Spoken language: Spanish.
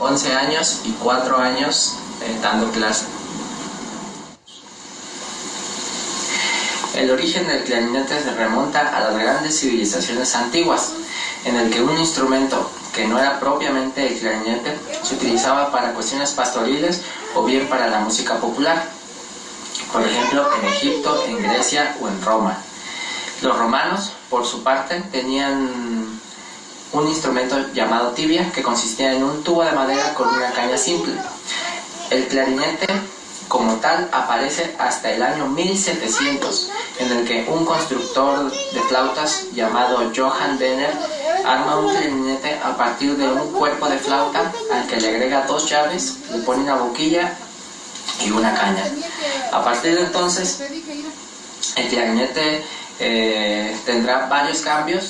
11 años y 4 años eh, dando clase. El origen del clarinete se remonta a las grandes civilizaciones antiguas, en el que un instrumento que no era propiamente el clarinete se utilizaba para cuestiones pastoriles o bien para la música popular. Por ejemplo, en Egipto, en Grecia o en Roma. Los romanos, por su parte, tenían un instrumento llamado tibia que consistía en un tubo de madera con una caña simple. El clarinete como tal aparece hasta el año 1700, en el que un constructor de flautas llamado Johann Denner arma un clarinete a partir de un cuerpo de flauta al que le agrega dos llaves, le pone una boquilla y una caña. A partir de entonces, el clarinete eh, tendrá varios cambios